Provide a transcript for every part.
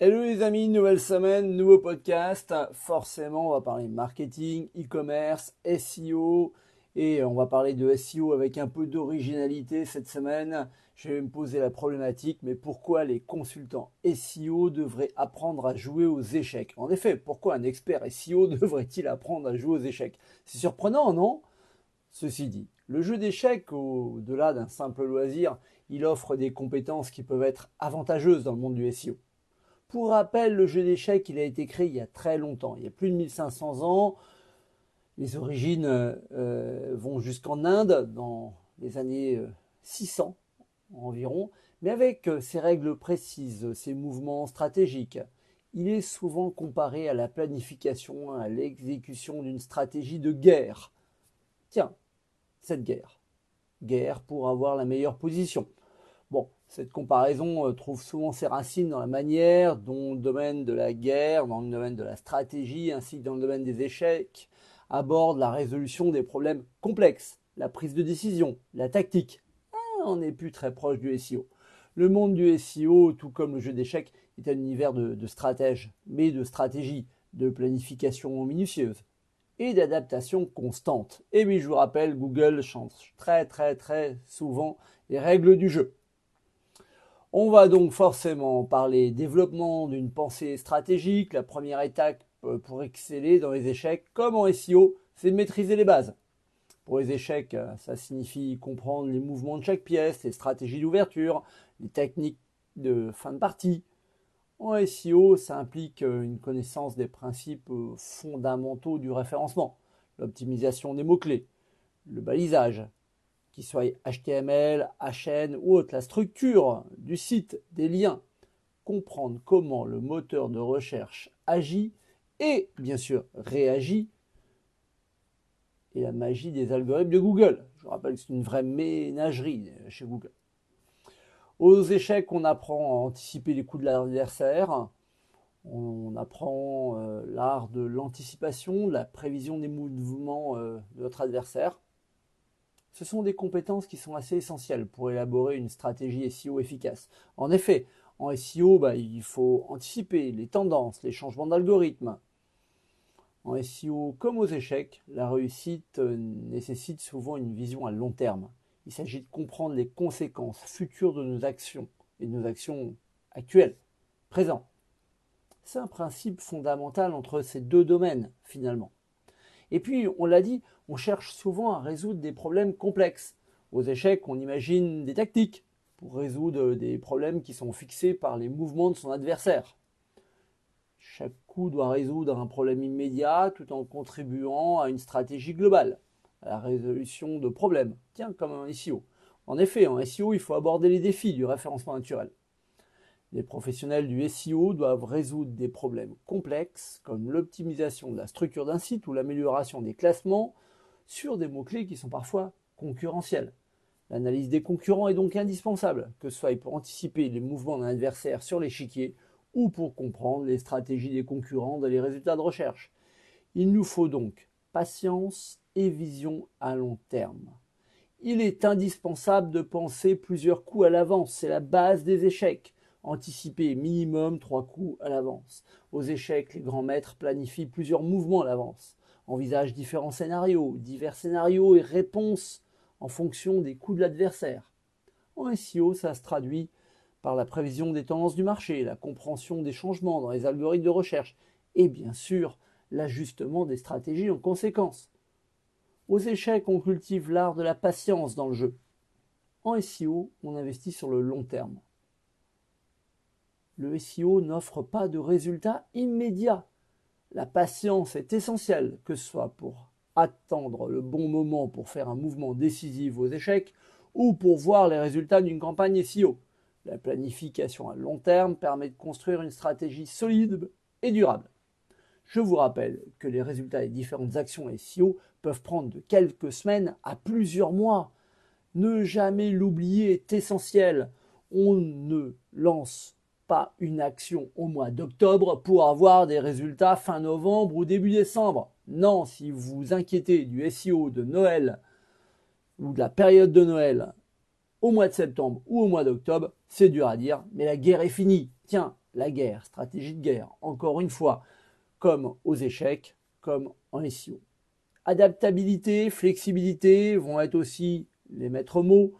Hello les amis, nouvelle semaine, nouveau podcast. Forcément, on va parler marketing, e-commerce, SEO et on va parler de SEO avec un peu d'originalité cette semaine. Je vais me poser la problématique, mais pourquoi les consultants SEO devraient apprendre à jouer aux échecs? En effet, pourquoi un expert SEO devrait-il apprendre à jouer aux échecs? C'est surprenant, non? Ceci dit, le jeu d'échecs, au-delà d'un simple loisir, il offre des compétences qui peuvent être avantageuses dans le monde du SEO. Pour rappel, le jeu d'échecs, il a été créé il y a très longtemps, il y a plus de 1500 ans. Les origines euh, vont jusqu'en Inde dans les années 600 euh, environ, mais avec euh, ses règles précises, ses mouvements stratégiques. Il est souvent comparé à la planification, à l'exécution d'une stratégie de guerre. Tiens, cette guerre. Guerre pour avoir la meilleure position. Cette comparaison euh, trouve souvent ses racines dans la manière dont le domaine de la guerre, dans le domaine de la stratégie, ainsi que dans le domaine des échecs, aborde la résolution des problèmes complexes, la prise de décision, la tactique. Ah, on n'est plus très proche du SEO. Le monde du SEO, tout comme le jeu d'échecs, est un univers de, de stratèges, mais de stratégie, de planification minutieuse et d'adaptation constante. Et oui, je vous rappelle, Google change très très très souvent les règles du jeu. On va donc forcément parler développement d'une pensée stratégique. La première étape euh, pour exceller dans les échecs, comme en SEO, c'est de maîtriser les bases. Pour les échecs, euh, ça signifie comprendre les mouvements de chaque pièce, les stratégies d'ouverture, les techniques de fin de partie. En SEO, ça implique euh, une connaissance des principes fondamentaux du référencement, l'optimisation des mots-clés, le balisage, qu'il soit HTML, HN ou autre, la structure du site, des liens, comprendre comment le moteur de recherche agit et bien sûr réagit et la magie des algorithmes de Google. Je vous rappelle que c'est une vraie ménagerie chez Google. Aux échecs, on apprend à anticiper les coups de l'adversaire. On apprend euh, l'art de l'anticipation, la prévision des mouvements euh, de notre adversaire. Ce sont des compétences qui sont assez essentielles pour élaborer une stratégie SEO efficace. En effet, en SEO, bah, il faut anticiper les tendances, les changements d'algorithme. En SEO, comme aux échecs, la réussite euh, nécessite souvent une vision à long terme. Il s'agit de comprendre les conséquences futures de nos actions et de nos actions actuelles, présentes. C'est un principe fondamental entre ces deux domaines, finalement. Et puis, on l'a dit, on cherche souvent à résoudre des problèmes complexes. Aux échecs, on imagine des tactiques pour résoudre des problèmes qui sont fixés par les mouvements de son adversaire. Chaque coup doit résoudre un problème immédiat tout en contribuant à une stratégie globale, à la résolution de problèmes. Tiens, comme un SEO. En effet, en SEO, il faut aborder les défis du référencement naturel. Les professionnels du SEO doivent résoudre des problèmes complexes comme l'optimisation de la structure d'un site ou l'amélioration des classements sur des mots-clés qui sont parfois concurrentiels. L'analyse des concurrents est donc indispensable, que ce soit pour anticiper les mouvements d'un adversaire sur l'échiquier ou pour comprendre les stratégies des concurrents dans les résultats de recherche. Il nous faut donc patience et vision à long terme. Il est indispensable de penser plusieurs coups à l'avance, c'est la base des échecs. Anticiper minimum trois coups à l'avance. Aux échecs, les grands maîtres planifient plusieurs mouvements à l'avance, envisagent différents scénarios, divers scénarios et réponses en fonction des coups de l'adversaire. En SEO, ça se traduit par la prévision des tendances du marché, la compréhension des changements dans les algorithmes de recherche et bien sûr l'ajustement des stratégies en conséquence. Aux échecs, on cultive l'art de la patience dans le jeu. En SEO, on investit sur le long terme le SEO n'offre pas de résultats immédiats. La patience est essentielle, que ce soit pour attendre le bon moment pour faire un mouvement décisif aux échecs ou pour voir les résultats d'une campagne SEO. La planification à long terme permet de construire une stratégie solide et durable. Je vous rappelle que les résultats des différentes actions SEO peuvent prendre de quelques semaines à plusieurs mois. Ne jamais l'oublier est essentiel. On ne lance pas une action au mois d'octobre pour avoir des résultats fin novembre ou début décembre. Non, si vous vous inquiétez du SEO de Noël ou de la période de Noël au mois de septembre ou au mois d'octobre, c'est dur à dire, mais la guerre est finie. Tiens, la guerre, stratégie de guerre, encore une fois, comme aux échecs, comme en SEO. Adaptabilité, flexibilité vont être aussi les maîtres mots.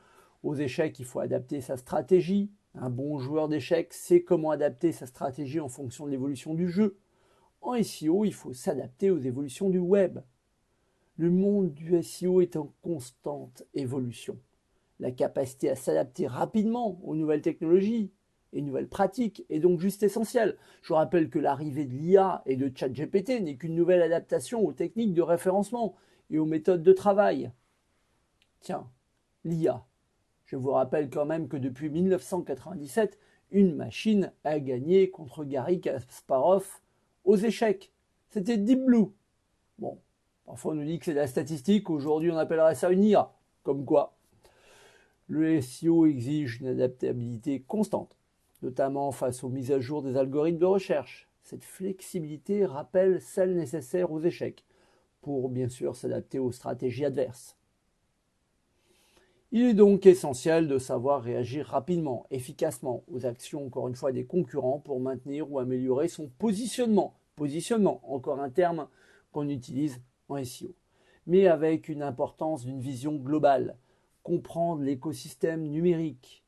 Aux échecs, il faut adapter sa stratégie. Un bon joueur d'échecs sait comment adapter sa stratégie en fonction de l'évolution du jeu. En SEO, il faut s'adapter aux évolutions du web. Le monde du SEO est en constante évolution la capacité à s'adapter rapidement aux nouvelles technologies et nouvelles pratiques est donc juste essentielle. Je rappelle que l'arrivée de l'IA et de ChatGPT n'est qu'une nouvelle adaptation aux techniques de référencement et aux méthodes de travail. Tiens, l'IA. Je vous rappelle quand même que depuis 1997, une machine a gagné contre Gary Kasparov aux échecs. C'était Deep Blue. Bon, parfois on nous dit que c'est de la statistique, aujourd'hui on appellerait ça une IA. Comme quoi, le SEO exige une adaptabilité constante, notamment face aux mises à jour des algorithmes de recherche. Cette flexibilité rappelle celle nécessaire aux échecs, pour bien sûr s'adapter aux stratégies adverses. Il est donc essentiel de savoir réagir rapidement, efficacement aux actions, encore une fois, des concurrents pour maintenir ou améliorer son positionnement. Positionnement, encore un terme qu'on utilise en SEO, mais avec une importance d'une vision globale, comprendre l'écosystème numérique,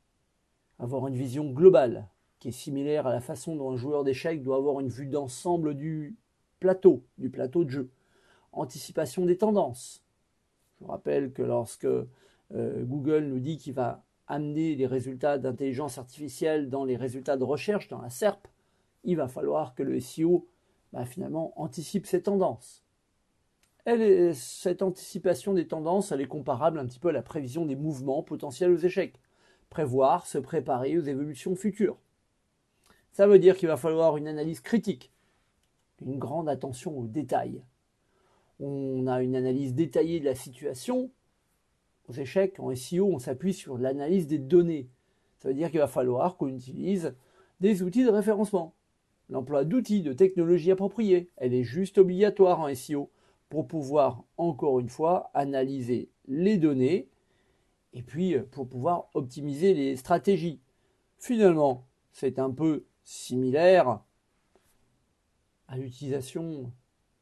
avoir une vision globale qui est similaire à la façon dont un joueur d'échecs doit avoir une vue d'ensemble du plateau, du plateau de jeu. Anticipation des tendances. Je rappelle que lorsque Google nous dit qu'il va amener les résultats d'intelligence artificielle dans les résultats de recherche, dans la SERP, il va falloir que le SEO bah, finalement anticipe ces tendances cette anticipation des tendances, elle est comparable un petit peu à la prévision des mouvements potentiels aux échecs. Prévoir, se préparer aux évolutions futures. Ça veut dire qu'il va falloir une analyse critique, une grande attention aux détails. On a une analyse détaillée de la situation. Aux échecs, en SEO, on s'appuie sur l'analyse des données. Ça veut dire qu'il va falloir qu'on utilise des outils de référencement. L'emploi d'outils, de technologies appropriées, elle est juste obligatoire en SEO pour pouvoir, encore une fois, analyser les données et puis euh, pour pouvoir optimiser les stratégies. Finalement, c'est un peu similaire à l'utilisation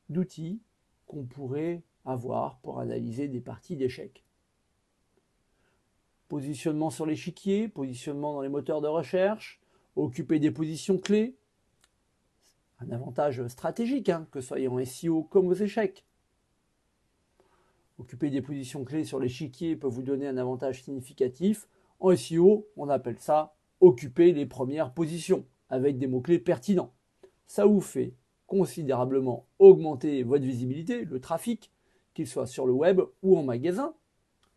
d'outils qu'on pourrait avoir pour analyser des parties d'échecs. Positionnement sur l'échiquier, positionnement dans les moteurs de recherche, occuper des positions clés, un avantage stratégique, hein, que ce soit en SEO comme aux échecs. Occuper des positions clés sur l'échiquier peut vous donner un avantage significatif. En SEO, on appelle ça occuper les premières positions avec des mots-clés pertinents. Ça vous fait considérablement augmenter votre visibilité, le trafic, qu'il soit sur le web ou en magasin,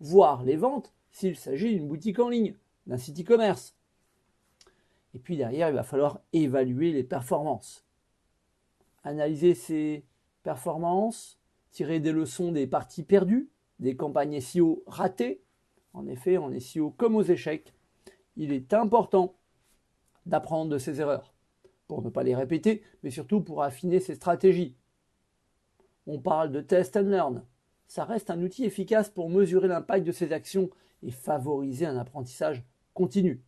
voire les ventes s'il s'agit d'une boutique en ligne, d'un site e-commerce. Et puis derrière, il va falloir évaluer les performances. Analyser ces performances, tirer des leçons des parties perdues, des campagnes SEO ratées. En effet, en SEO comme aux échecs, il est important d'apprendre de ses erreurs pour ne pas les répéter, mais surtout pour affiner ses stratégies. On parle de test and learn. Ça reste un outil efficace pour mesurer l'impact de ses actions et favoriser un apprentissage continu.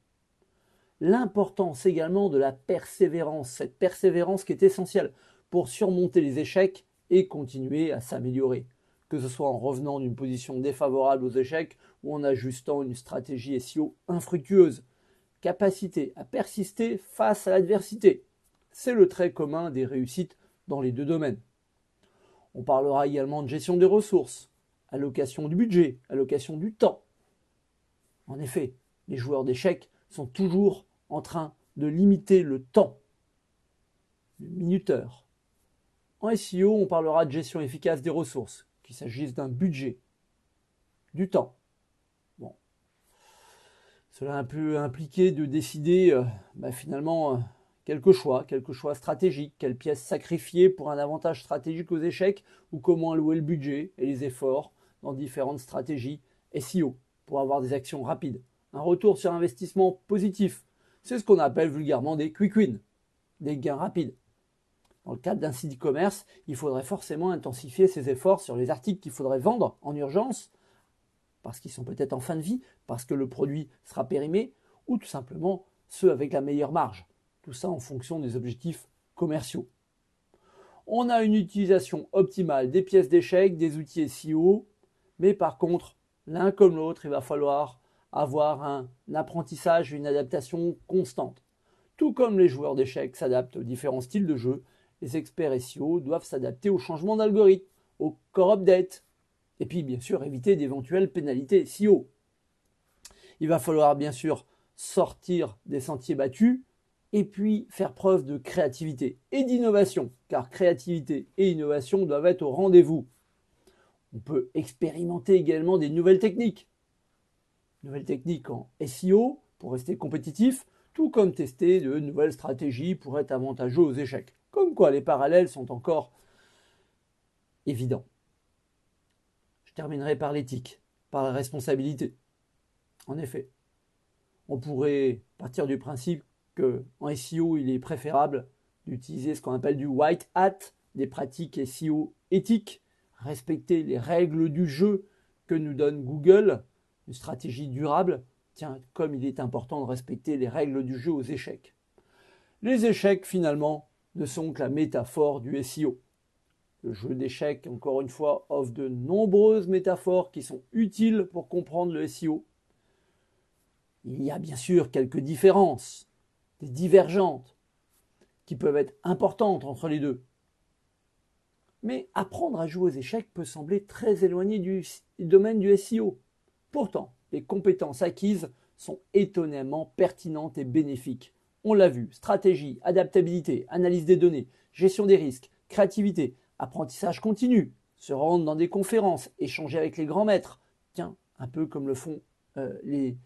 L'importance également de la persévérance, cette persévérance qui est essentielle pour surmonter les échecs et continuer à s'améliorer, que ce soit en revenant d'une position défavorable aux échecs ou en ajustant une stratégie SEO infructueuse. Capacité à persister face à l'adversité. C'est le trait commun des réussites dans les deux domaines. On parlera également de gestion des ressources, allocation du budget, allocation du temps. En effet, les joueurs d'échecs sont toujours en train de limiter le temps, le minuteur, en SEO, on parlera de gestion efficace des ressources, qu'il s'agisse d'un budget, du temps. Bon. Cela peut impliquer de décider euh, bah, finalement euh, quelques choix, quelques choix stratégiques, quelles pièces sacrifier pour un avantage stratégique aux échecs ou comment allouer le budget et les efforts dans différentes stratégies SEO pour avoir des actions rapides. Un retour sur investissement positif, c'est ce qu'on appelle vulgairement des quick wins, des gains rapides. Dans le cadre d'un site e-commerce, il faudrait forcément intensifier ses efforts sur les articles qu'il faudrait vendre en urgence parce qu'ils sont peut-être en fin de vie, parce que le produit sera périmé, ou tout simplement ceux avec la meilleure marge. Tout ça en fonction des objectifs commerciaux. On a une utilisation optimale des pièces d'échec, des outils SEO, mais par contre, l'un comme l'autre, il va falloir avoir un apprentissage, une adaptation constante. Tout comme les joueurs d'échecs s'adaptent aux différents styles de jeu, les experts SEO doivent s'adapter aux changements d'algorithme, au core update, et puis bien sûr éviter d'éventuelles pénalités SEO. Il va falloir bien sûr sortir des sentiers battus et puis faire preuve de créativité et d'innovation, car créativité et innovation doivent être au rendez-vous. On peut expérimenter également des nouvelles techniques. Nouvelles techniques en SEO pour rester compétitif, tout comme tester de nouvelles stratégies pour être avantageux aux échecs. Comme quoi les parallèles sont encore évidents. Je terminerai par l'éthique, par la responsabilité. En effet, on pourrait partir du principe qu'en SEO, il est préférable d'utiliser ce qu'on appelle du white hat, des pratiques SEO éthiques, respecter les règles du jeu que nous donne Google, une stratégie durable, tiens, comme il est important de respecter les règles du jeu aux échecs. Les échecs, finalement, ne sont que la métaphore du SEO. Le jeu d'échecs, encore une fois, offre de nombreuses métaphores qui sont utiles pour comprendre le SEO. Il y a bien sûr quelques différences, des divergentes, qui peuvent être importantes entre les deux. Mais apprendre à jouer aux échecs peut sembler très éloigné du domaine du SEO. Pourtant, les compétences acquises sont étonnamment pertinentes et bénéfiques. On l'a vu, stratégie, adaptabilité, analyse des données, gestion des risques, créativité, apprentissage continu, se rendre dans des conférences, échanger avec les grands maîtres, tiens, un peu comme le font euh, les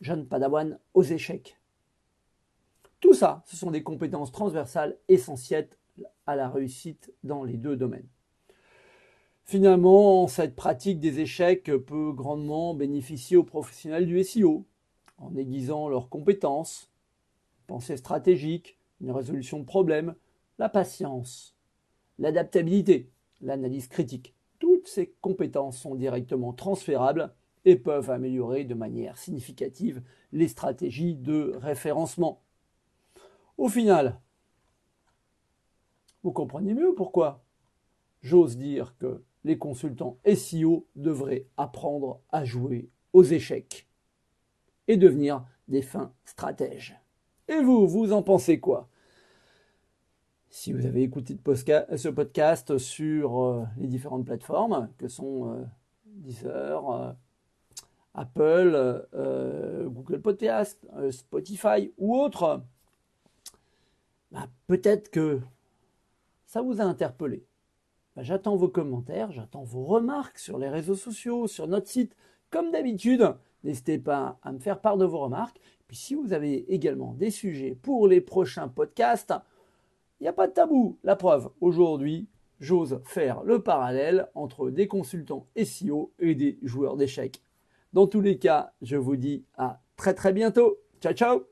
jeunes padawans aux échecs. Tout ça, ce sont des compétences transversales essentielles à la réussite dans les deux domaines. Finalement, cette pratique des échecs peut grandement bénéficier aux professionnels du SEO en aiguisant leurs compétences, pensée stratégique, une résolution de problèmes, la patience, l'adaptabilité, l'analyse critique. Toutes ces compétences sont directement transférables et peuvent améliorer de manière significative les stratégies de référencement. Au final, vous comprenez mieux pourquoi j'ose dire que les consultants SEO devraient apprendre à jouer aux échecs et devenir des fins stratèges. Et vous, vous en pensez quoi? Si vous avez écouté ce podcast sur euh, les différentes plateformes que sont euh, Deezer, euh, Apple, Google Podcast, Spotify ou autres, bah, peut-être que ça vous a interpellé? Bah, j'attends vos commentaires, j'attends vos remarques sur les réseaux sociaux, sur notre site. Comme d'habitude, n'hésitez pas à me faire part de vos remarques. Puis si vous avez également des sujets pour les prochains podcasts, il n'y a pas de tabou. La preuve, aujourd'hui, j'ose faire le parallèle entre des consultants SEO et des joueurs d'échecs. Dans tous les cas, je vous dis à très très bientôt. Ciao ciao